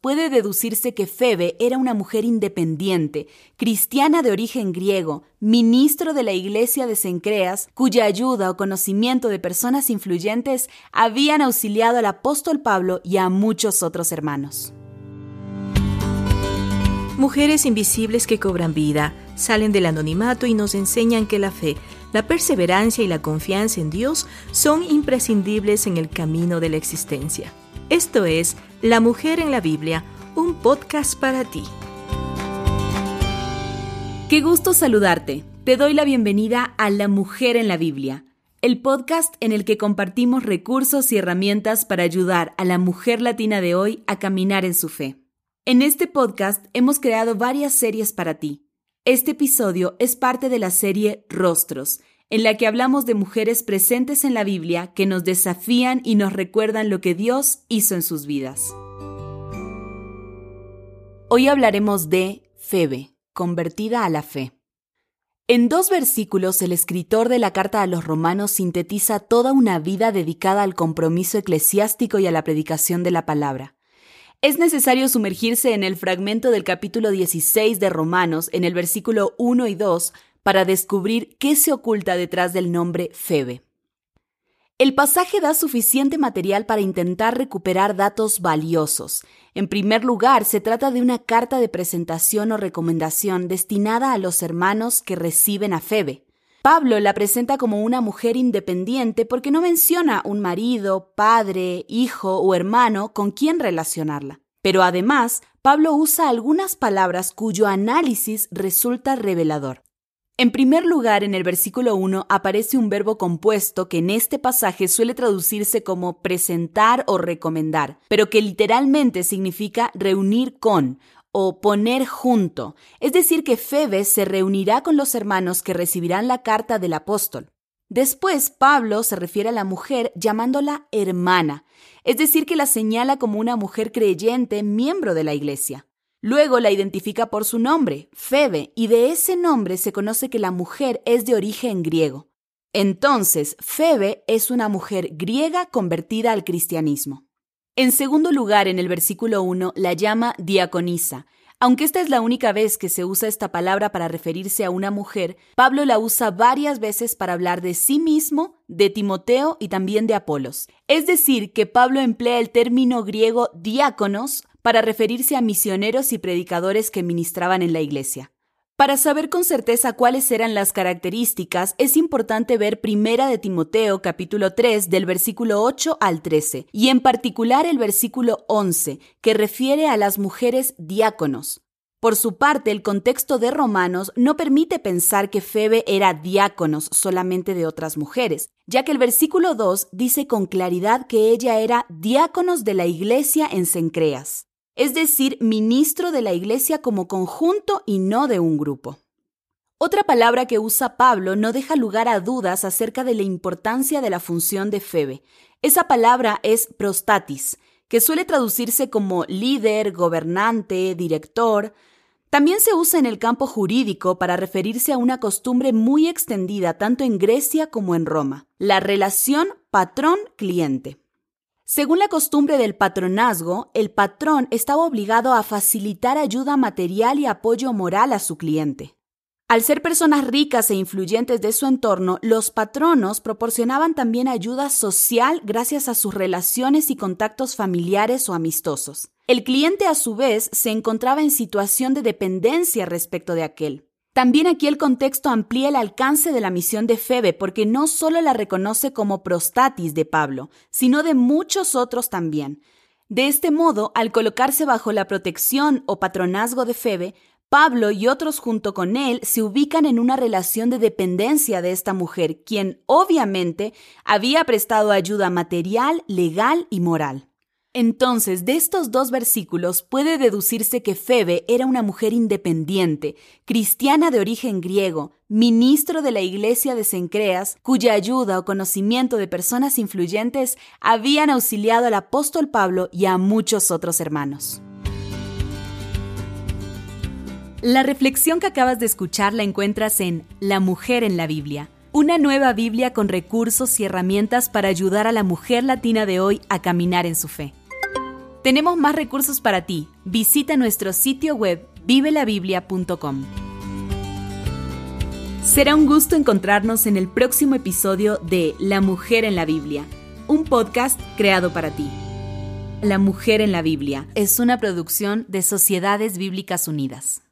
puede deducirse que Febe era una mujer independiente, cristiana de origen griego, ministro de la iglesia de Cencreas, cuya ayuda o conocimiento de personas influyentes habían auxiliado al apóstol Pablo y a muchos otros hermanos. Mujeres invisibles que cobran vida, salen del anonimato y nos enseñan que la fe, la perseverancia y la confianza en Dios son imprescindibles en el camino de la existencia. Esto es La Mujer en la Biblia, un podcast para ti. Qué gusto saludarte. Te doy la bienvenida a La Mujer en la Biblia, el podcast en el que compartimos recursos y herramientas para ayudar a la mujer latina de hoy a caminar en su fe. En este podcast hemos creado varias series para ti. Este episodio es parte de la serie Rostros, en la que hablamos de mujeres presentes en la Biblia que nos desafían y nos recuerdan lo que Dios hizo en sus vidas. Hoy hablaremos de Febe, convertida a la fe. En dos versículos el escritor de la carta a los romanos sintetiza toda una vida dedicada al compromiso eclesiástico y a la predicación de la palabra. Es necesario sumergirse en el fragmento del capítulo 16 de Romanos, en el versículo 1 y 2, para descubrir qué se oculta detrás del nombre Febe. El pasaje da suficiente material para intentar recuperar datos valiosos. En primer lugar, se trata de una carta de presentación o recomendación destinada a los hermanos que reciben a Febe. Pablo la presenta como una mujer independiente porque no menciona un marido, padre, hijo o hermano con quien relacionarla. Pero además, Pablo usa algunas palabras cuyo análisis resulta revelador. En primer lugar, en el versículo 1 aparece un verbo compuesto que en este pasaje suele traducirse como presentar o recomendar, pero que literalmente significa reunir con o poner junto, es decir, que Febe se reunirá con los hermanos que recibirán la carta del apóstol. Después, Pablo se refiere a la mujer llamándola hermana, es decir, que la señala como una mujer creyente, miembro de la iglesia. Luego la identifica por su nombre, Febe, y de ese nombre se conoce que la mujer es de origen griego. Entonces, Febe es una mujer griega convertida al cristianismo. En segundo lugar, en el versículo 1, la llama diaconisa. Aunque esta es la única vez que se usa esta palabra para referirse a una mujer, Pablo la usa varias veces para hablar de sí mismo, de Timoteo y también de Apolos. Es decir, que Pablo emplea el término griego diáconos para referirse a misioneros y predicadores que ministraban en la iglesia. Para saber con certeza cuáles eran las características, es importante ver Primera de Timoteo capítulo 3 del versículo 8 al 13, y en particular el versículo 11, que refiere a las mujeres diáconos. Por su parte, el contexto de Romanos no permite pensar que Febe era diáconos solamente de otras mujeres, ya que el versículo 2 dice con claridad que ella era diáconos de la iglesia en Cencreas es decir, ministro de la iglesia como conjunto y no de un grupo. Otra palabra que usa Pablo no deja lugar a dudas acerca de la importancia de la función de Febe. Esa palabra es prostatis, que suele traducirse como líder, gobernante, director. También se usa en el campo jurídico para referirse a una costumbre muy extendida tanto en Grecia como en Roma, la relación patrón-cliente. Según la costumbre del patronazgo, el patrón estaba obligado a facilitar ayuda material y apoyo moral a su cliente. Al ser personas ricas e influyentes de su entorno, los patronos proporcionaban también ayuda social gracias a sus relaciones y contactos familiares o amistosos. El cliente a su vez se encontraba en situación de dependencia respecto de aquel. También aquí el contexto amplía el alcance de la misión de Febe porque no solo la reconoce como prostatis de Pablo, sino de muchos otros también. De este modo, al colocarse bajo la protección o patronazgo de Febe, Pablo y otros junto con él se ubican en una relación de dependencia de esta mujer, quien obviamente había prestado ayuda material, legal y moral. Entonces, de estos dos versículos puede deducirse que Febe era una mujer independiente, cristiana de origen griego, ministro de la iglesia de Cencreas, cuya ayuda o conocimiento de personas influyentes habían auxiliado al apóstol Pablo y a muchos otros hermanos. La reflexión que acabas de escuchar la encuentras en La mujer en la Biblia, una nueva Biblia con recursos y herramientas para ayudar a la mujer latina de hoy a caminar en su fe. Tenemos más recursos para ti. Visita nuestro sitio web vivelabiblia.com. Será un gusto encontrarnos en el próximo episodio de La Mujer en la Biblia, un podcast creado para ti. La Mujer en la Biblia es una producción de Sociedades Bíblicas Unidas.